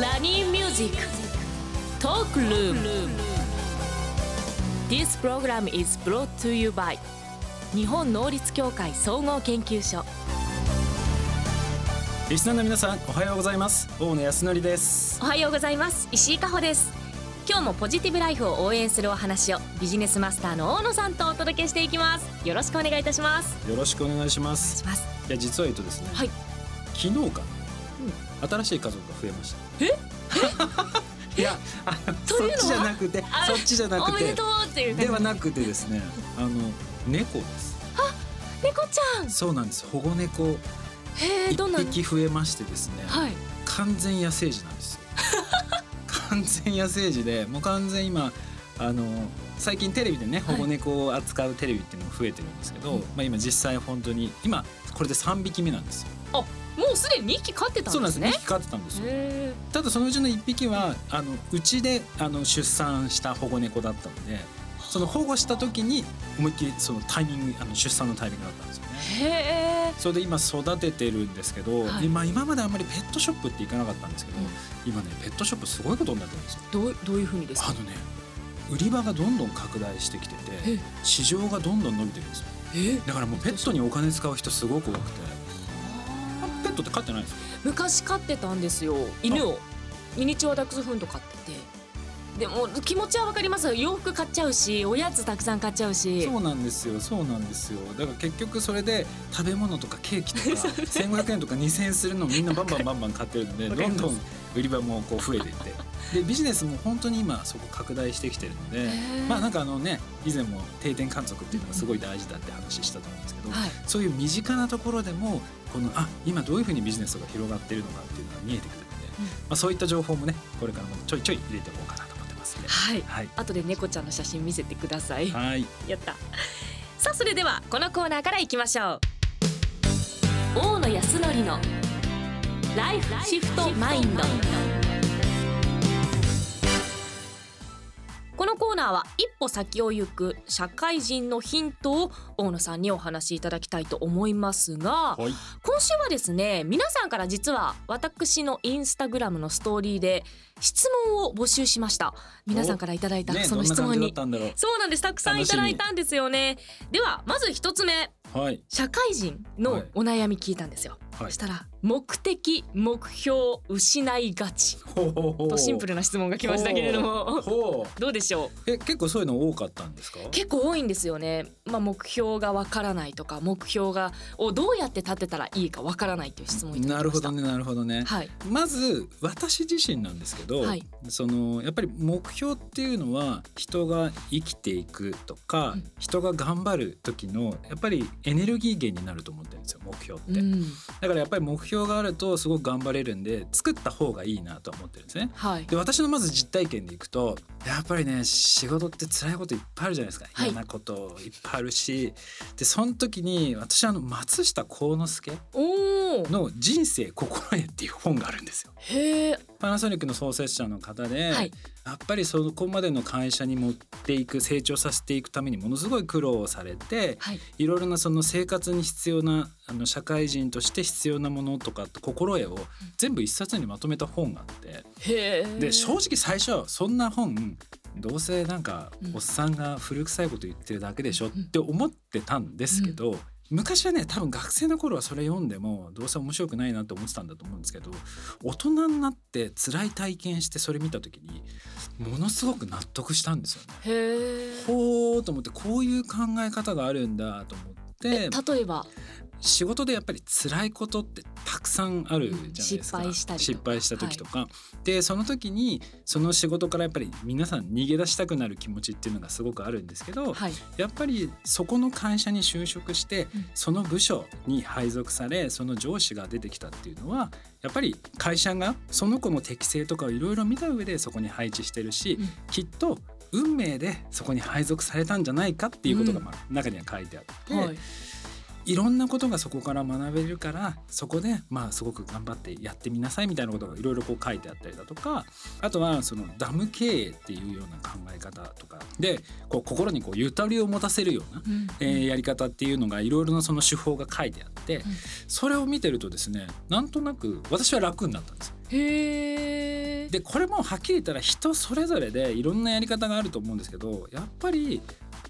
ラニーミュージックトークルーム This program is brought to you by 日本能率協会総合研究所リスナーの皆さんおはようございます。大野泰敬です。おはようございます。石井加穂です。今日もポジティブライフを応援するお話をビジネスマスターの大野さんとお届けしていきます。よろしくお願いいたします。よろしくお願いします。します。いや実は言うとですね、はい。昨日かな、新しい家族が増えました。え？いやそっちじゃなくてあそっちじゃなくて。ではなくてですねあの猫です。猫ちゃん。そうなんです。保護猫へえどん匹増えましてですね、はい。完全野生児なんですよ。完全野生児でもう完全今あの最近テレビでね保護猫を扱うテレビっていうのも増えてるんですけど、うん。まあ今実際本当に今これで3匹目なんですよ。もうすでに2匹飼ってたそうんなんです。すでね2匹飼ってたんですよ。へただそのうちの1匹はあのうちであの出産した保護猫だったのでその保護した時に思いっきりそのタイミングあの出産のタイミングだったんですよね。それで今育ててるんですけど、はい。今今まであんまりペットショップって行かなかったんですけど、うん。今ねペットショップすごいことになってるんですよ。どうどういう風にですか？あのね売り場がどんどん拡大してきててえ？市場がどんどん伸びてるんですよ。え？だからもうペットにお金使う人すごく多くてペットって飼ってないんですか？昔飼ってたんですよ。犬を。ミニチュアダックスフント飼ってて。でも気持ちはわかります。洋服買っちゃうしおやつたくさん買っちゃうし。そうなんですよ。そうなんですよ。だから結局それで食べ物とかケーキとか 1500円とか2000円するのをみんなバンバンバンバン買ってるのでどんどん売り場もこう増えていって。でビジネスも本当に今そこ拡大してきてるのでまあなんかあのね以前も定点観測っていうのがすごい大事だって話したと思うんですけど、はい。そういう身近なところでもこのあ今どういうふうにビジネスが広がっているのかっていうのが見えてくるので、うん。まあ、そういった情報もねこれからもちょいちょい入れていこうかなと思ってます。はい。はい、後で猫ちゃんの写真見せてください。はい、やった。さあそれではこのコーナーからいきましょう。大野康則のライフシフトマインドこのコーナーは一歩先を行く社会人のヒントを大野さんにお話しいただきたいと思いますがはい、今週はですね皆さんから実は私のインスタグラムのストーリーで質問を募集しました。皆さんからいただいたね、その質問にたんだろう。そうなんです。たくさんいただいたんですよね。ではまず一つ目。はい、社会人のお悩み聞いたんですよ、はいそしたら目的目標失いがち。とシンプルな質問が来ましたけれども。どうでしょう？え結構そういうの多かったんですか？結構多いんですよね。まあ目標がわからないとか目標がをどうやって立てたらいいかわからないという質問なるほどねなるほどね、はい。まず私自身なんですけど、はい。そのやっぱり目標っていうのは人が生きていくとか、うん。人が頑張る時のやっぱりエネルギー源になると思ってるんですよ目標って、うんだからやっぱり目標があるとすごく頑張れるんで作った方がいいなとは思ってるんですね。はい。で私のまず実体験でいくとやっぱりね仕事って辛いこといっぱいあるじゃないですか、はい。嫌なこといっぱいあるし。でその時に私あの松下幸之助おおの「人生心得」っていう本があるんですよ。へえ。パナソニックの創設者の方で、はい。やっぱりそこまでの会社に持っていく成長させていくためにものすごい苦労をされてはい。いろいろなその生活に必要なあの社会人として必要なものとか心得を全部一冊にまとめた本があってへえ。で正直最初そんな本どうせなんかうん。おっさんが古臭いこと言ってるだけでしょっうん。て思ってたんですけど、昔はね多分学生の頃はそれ読んでもどうせ面白くないなって思ってたんだと思うんですけど大人になって辛い体験してそれ見た時にものすごく納得したんですよね。ほーと思ってこういう考え方があるんだと思って。例えば？仕事でやっぱり辛いことってたくさんあるじゃないですか、うん失敗した失敗した時とか、でその時にその仕事からやっぱり皆さん逃げ出したくなる気持ちっていうのがすごくあるんですけど、はい。やっぱりそこの会社に就職して、うん。その部署に配属されその上司が出てきたっていうのはやっぱり会社がその子の適性とかをいろいろ見た上でそこに配置してるし、うん。きっと運命でそこに配属されたんじゃないかっていうことがうんまあ中には書いてあって、はいいろんなことがそこから学べるからそこでまあすごく頑張ってやってみなさいみたいなことがいろいろこう書いてあったりだとかあとはそのダム経営っていうような考え方とかでこう心にこうゆとりを持たせるような、うんえーやり方っていうのがいろいろなその手法が書いてあって、それを見てるとですねなんとなく私は楽になったんですよ。でこれもはっきり言ったら人それぞれでいろんなやり方があると思うんですけどやっぱり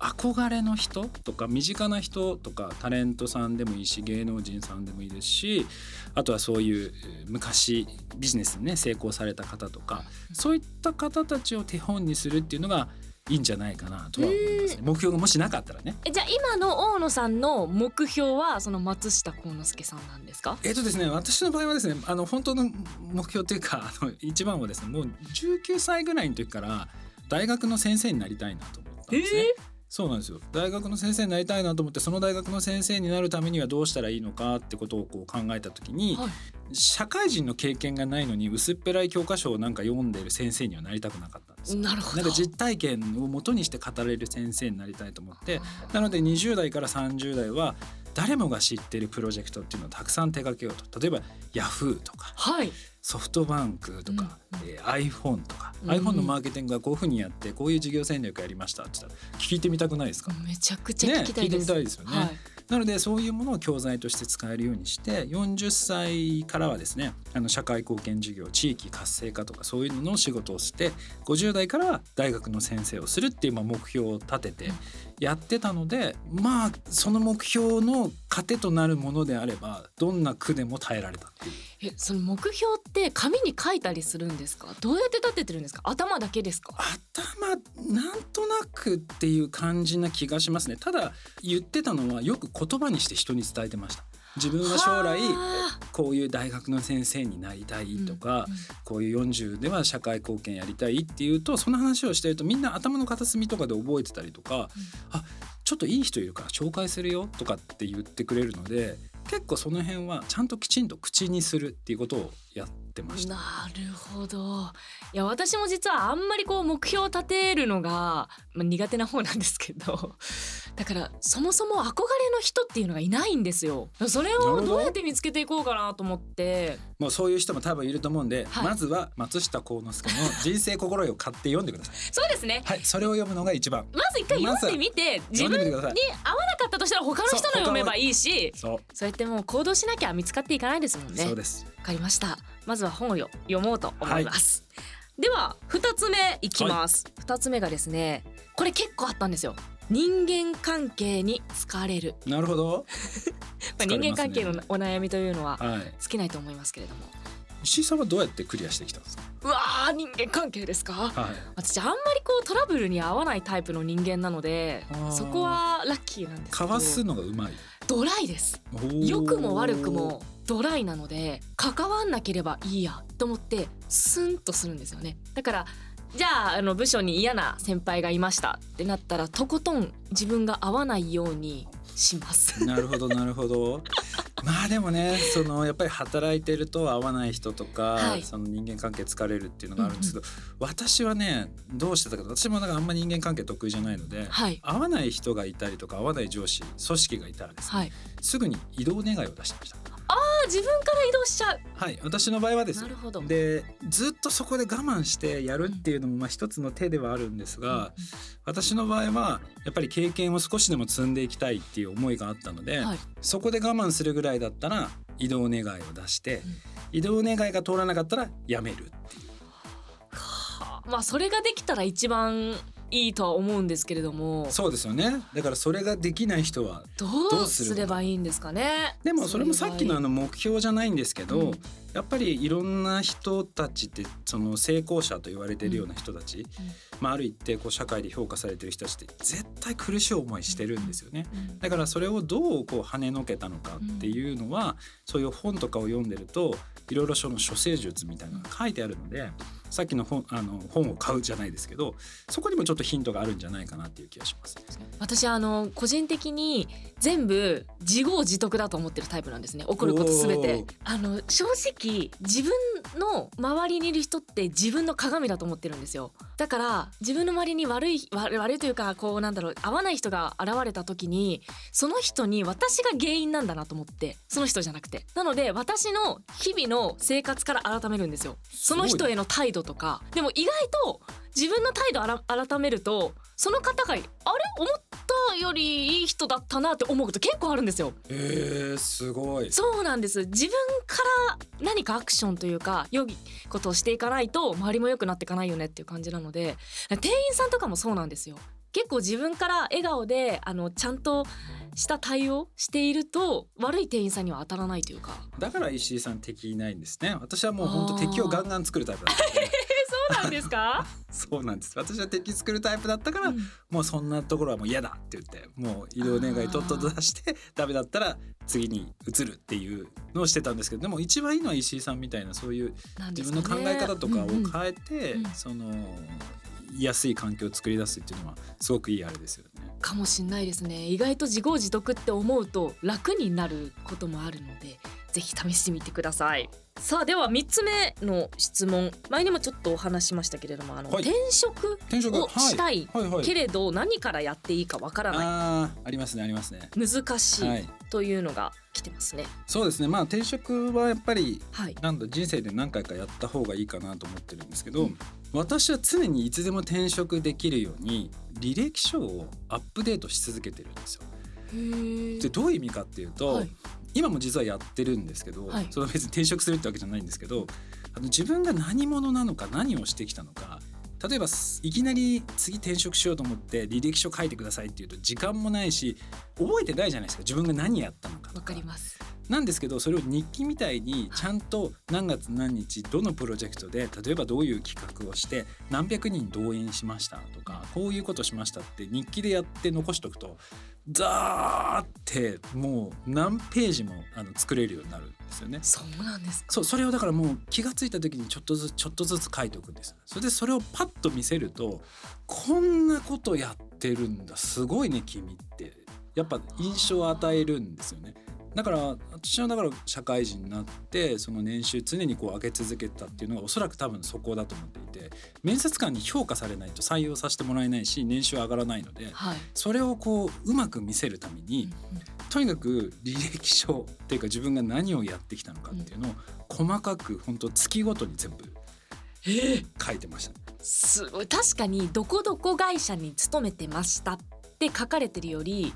憧れの人とか身近な人とかタレントさんでもいいし芸能人さんでもいいですしあとはそういうえー昔ビジネスでね成功された方とかそういった方たちを手本にするっていうのがいいんじゃないかなとは思いますね。目標がもしなかったらね。えじゃあ今の大野さんの目標はその松下幸之助さんなんですか？えっとですね私の場合はですねあの本当の目標というかあの一番はですねもう19歳ぐらいの時から大学の先生になりたいなと思ったんですね。そうなんですよ。大学の先生になりたいなと思ってその大学の先生になるためにはどうしたらいいのかってことをこう考えた時に、はい。社会人の経験がないのに薄っぺらい教科書をなんか読んでる先生にはなりたくなかったんですよ。なるほど。なんか実体験を元にして語れる先生になりたいと思ってなので20代から30代は誰もが知ってるプロジェクトっていうのをたくさん手掛けようと。例えばヤフーとかはい。ソフトバンクとか、うん。えー iPhone とか、うん。iPhone のマーケティングがこういうふうにやってこういう事業戦略やりましたって言ったら聞いてみたくないですか、めちゃくちゃ聞きたいです、ね聞いてみたいですよね。はいなのでそういうものを教材として使えるようにして40歳からはですねあの社会貢献事業地域活性化とかそういうのの仕事をして50代からは大学の先生をするっていう目標を立ててやってたのでまあその目標の糧となるものであればどんな苦でも耐えられたっていう。えその目標って紙に書いたりするんですか？どうやって立ててるんですか？頭だけですか？頭なんとなくっていう感じな気がしますね。ただ言ってたのはよく言葉にして人に伝えてました。自分は将来はこういう大学の先生になりたいとか、うんうんこういう40では社会貢献やりたいっていうとその話をしてるとみん。な頭の片隅とかで覚えてたりとか、あちょっといい人いるから紹介するよとかって言ってくれるので結構その辺はちゃんときちんと口にするっていうことをやってました。なるほどいや私も実はあんまりこう目標を立てるのが、まあ、苦手な方なんですけど だからそもそも憧れの人っていうのがいないんですよそれをどどうやって見つけていこうかなと思ってもうそういう人も多分いると思うんで、はいまずは松下幸之助の人生心得を買って読んでください。そうですねはい、それを読むのが一番。まず一回読んでみて自分に。合わなかったとしたら他の人の読めばいいしそう、そうやってもう行動しなきゃ見つかっていかないですもんねそうです。わかりましたまずは本をよ読もうと思います、では二つ目いきます。二、つ目がですねこれ結構あったんですよ。人間関係に疲れる、なるほど。まあ、人間関係のお悩みというのははい。尽きないと思いますけれども。石井さんはどうやってクリアしてきたんですか？うわー人間関係ですか？はい。私あんまりこうトラブルに合わないタイプの人間なのでそこはラッキーなんですけど。かわすのがうまい。ドライです。良くも悪くもドライなので関わんなければいいやと思ってスンとするんですよね。だからじゃああの部署に嫌な先輩がいましたってなったらとことん自分が合わないようにします。なるほどなるほど。まあでもねそのやっぱり働いてると合わない人とか、はい。その人間関係疲れるっていうのがあるんですけど、私はねどうしてたか私もなんかあんまり人間関係得意じゃないので、はい。合わない人がいたりとか合わない上司組織がいたらですね、はい。すぐに移動願いを出してました。あ自分から移動しちゃう。はい私の場合はです。よなるほど。でずっとそこで我慢してやるっていうのもまあ一つの手ではあるんですが、私の場合はやっぱり経験を少しでも積んでいきたいっていう思いがあったので、はい。そこで我慢するぐらいだったら移動願いを出して、うん。移動願いが通らなかったらやめるっていう。はあ。まあそれができたら一番いいとは思うんですけれども。そうですよね。だからそれができない人はどどううすればいいんですかね。でもそれもさっきのあの目標じゃないんですけど、うん。やっぱりいろんな人たちってその成功者と言われてるような人たち、まあ、ある一定こう社会で評価されてる人たちって絶対苦しい思いしてるんですよね。うん。だからそれをどうこう跳ねのけたのかっていうのは、そういう本とかを読んでるといろいろその処世術みたいなのが書いてあるのでさっきの本あの本を買うじゃないですけどそこにもちょっとヒントがあるんじゃないかなっていう気がします。私あの個人的に全部自業自得だと思ってるタイプなんですね。起こることすべて。あの正直自分の周りにいる人って自分の鏡だと思ってるんですよ。だから自分の周りに悪い悪悪いというかこうなんだろう合わない人が現れた時にその人に私が原因なんだなと思ってその人じゃなくて。なので私の日々の生活から改めるんですよ。その人への態度とか。でも意外と自分の態度改めるとその方があれ？思ったよりいい人だったなって思うこと結構あるんですよ。えー、すごい。そうなんです。自分から何かアクションというか良いことをしていかないと周りも良くなっていかないよねっていう感じなので店員さんとかもそうなんですよ。結構自分から笑顔であのちゃんとした対応していると悪い店員さんには当たらないというか。だから石井さん敵いないんですね。私はもう本当敵をガンガン作るタイプだったんで。そうなんですか、そうなんです。私は敵作るタイプだったから、うん。もうそんなところはもう嫌だって言ってもう移動願いとっとと出してダメだったら次に移るっていうのをしてたんですけどでも一番いいのは石井さんみたいなそういう自分の考え方とかをうんうん。変えて、うん。その居やすい環境を作り出すっていうのはすごくいいあれですよね。かもしんないですね。意外と自業自得って思うと楽になることもあるのでぜひ試してみてくださいさあでは3つ目の質問。前にもちょっとお話ししましたけれどもあの、はい。転職転職。をしたいはい。はいけれど何からやっていいかわからない。あーありますねありますね。難しはい。いというのが来てますね。そうですね。まあ転職はやっぱりはい。なんだ人生で何回かやった方がいいかなと思ってるんですけど、うん。私は常にいつでも転職できるように履歴書をアップデートし続けてるんですよ。へでどういう意味かっていうと、はい今も実はやってるんですけど、はい。その別に転職するってわけじゃないんですけどあの自分が何者なのか何をしてきたのか例えばすいきなり次転職しようと思って履歴書書いてくださいっていうと時間もないし覚えてないじゃないですか。自分が何やったのかとわかります。なんですけどそれを日記みたいにちゃんと何月何日どのプロジェクトで例えばどういう企画をして何百人動員しましたとかこういうことしましたって日記でやって残しとくとザーってもう何ページもあの作れるようになるんですよね。そうなんですか。そうそれをだからもう気がついた時にちょっとずつちょっとずつ書いておくんです。それでそれをパッと見せるとこんなことやってるんだ。すごいね君って。やっぱ印象を与えるんですよねだから私はだから社会人になってその年収常にこう上げ続けたっていうのがおそらく多分そこだと思っていて面接官に評価されないと採用させてもらえないし年収上がらないのではい、それをこううまく見せるために、うんうん。とにかく履歴書っていうか自分が何をやってきたのかっていうのを細かく本当月ごとに全部書いてました。すごい。確かにどこどこ会社に勤めてましたって書かれてるより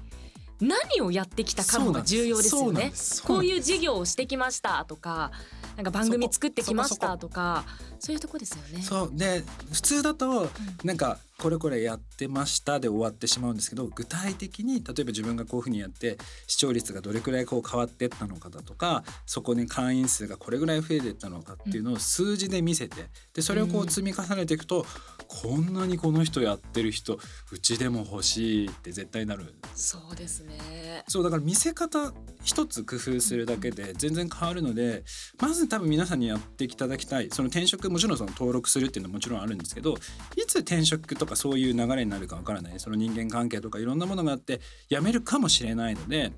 何をやってきたかの方が重要ですよね。こういう事業をしてきましたとかなんか番組作ってきましたとかそういうとこですよね。そう。で普通だとなんかこれこれやってましたで終わってしまうんですけど具体的に例えば自分がこういうふうにやって視聴率がどれくらいこう変わってったのかだとかそこに会員数がこれぐらい増えてったのかっていうのを数字で見せてでそれをこう積み重ねていくとこんなにこの人やってる人うちでも欲しいって絶対なる。そうですね。そうだから見せ方一つ工夫するだけで全然変わるのでまず多分皆さんにやっていただきたいその転職もちろんその登録するっていうのはもちろんあるんですけどいつ転職とかそういう流れになるかわからないその人間関係とかいろんなものがあって辞めるかもしれないので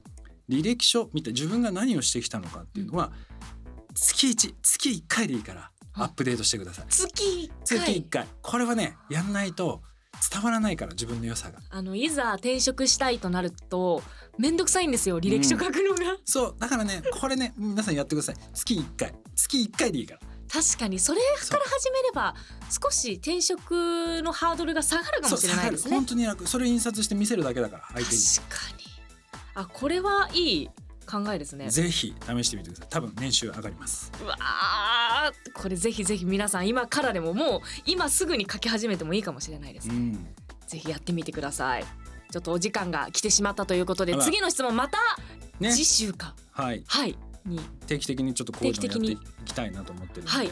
履歴書見て自分が何をしてきたのかっていうのは月1月1回でいいからアップデートしてください。月一月回1回。これはねやんないと伝わらないから自分の良さが。あのいざ転職したいとなると面倒くさいんですよ履歴書書くのが、そう。だからねこれね皆さんやってください。月1回。月1回でいいから確かに。それから始めれば少し転職のハードルが下がるかもしれないですね。本当に楽。それ印刷して見せるだけだから相手に。確かに。あこれはいい考えですね。ぜひ試してみてください。多分年収上がります。うわーこれぜひぜひ皆さん今からでももう今すぐに書き始めてもいいかもしれないです、うん。ぜひやってみてください。ちょっとお時間が来てしまったということで次の質問またね。次週か、はい。はいに。定期的にちょっとこういうのやっていきたいなと思ってるので、はい。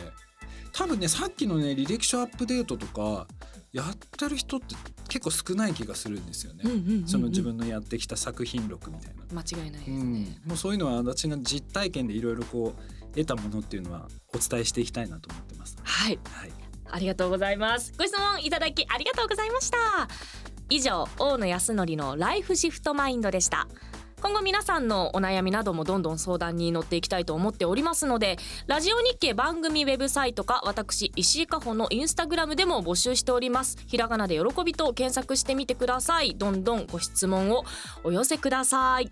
多分ねさっきのね履歴書アップデートとかやってる人って結構少ない気がするんですよね、うんうんうんうん。その自分のやってきた作品録みたいな、間違いないですね、うん、もうそういうのは私が実体験でいろいろこう得たものっていうのはお伝えしていきたいなと思ってます。はい。はい。ありがとうございます。ご質問いただきありがとうございました。以上大野康則のライフシフトマインドでした今後皆さんのお悩みなどもどんどん相談に乗っていきたいと思っておりますのでラジオ日経番組ウェブサイトか私石井加穂のインスタグラムでも募集しております。ひらがなで喜びと検索してみてください。どんどんご質問をお寄せください。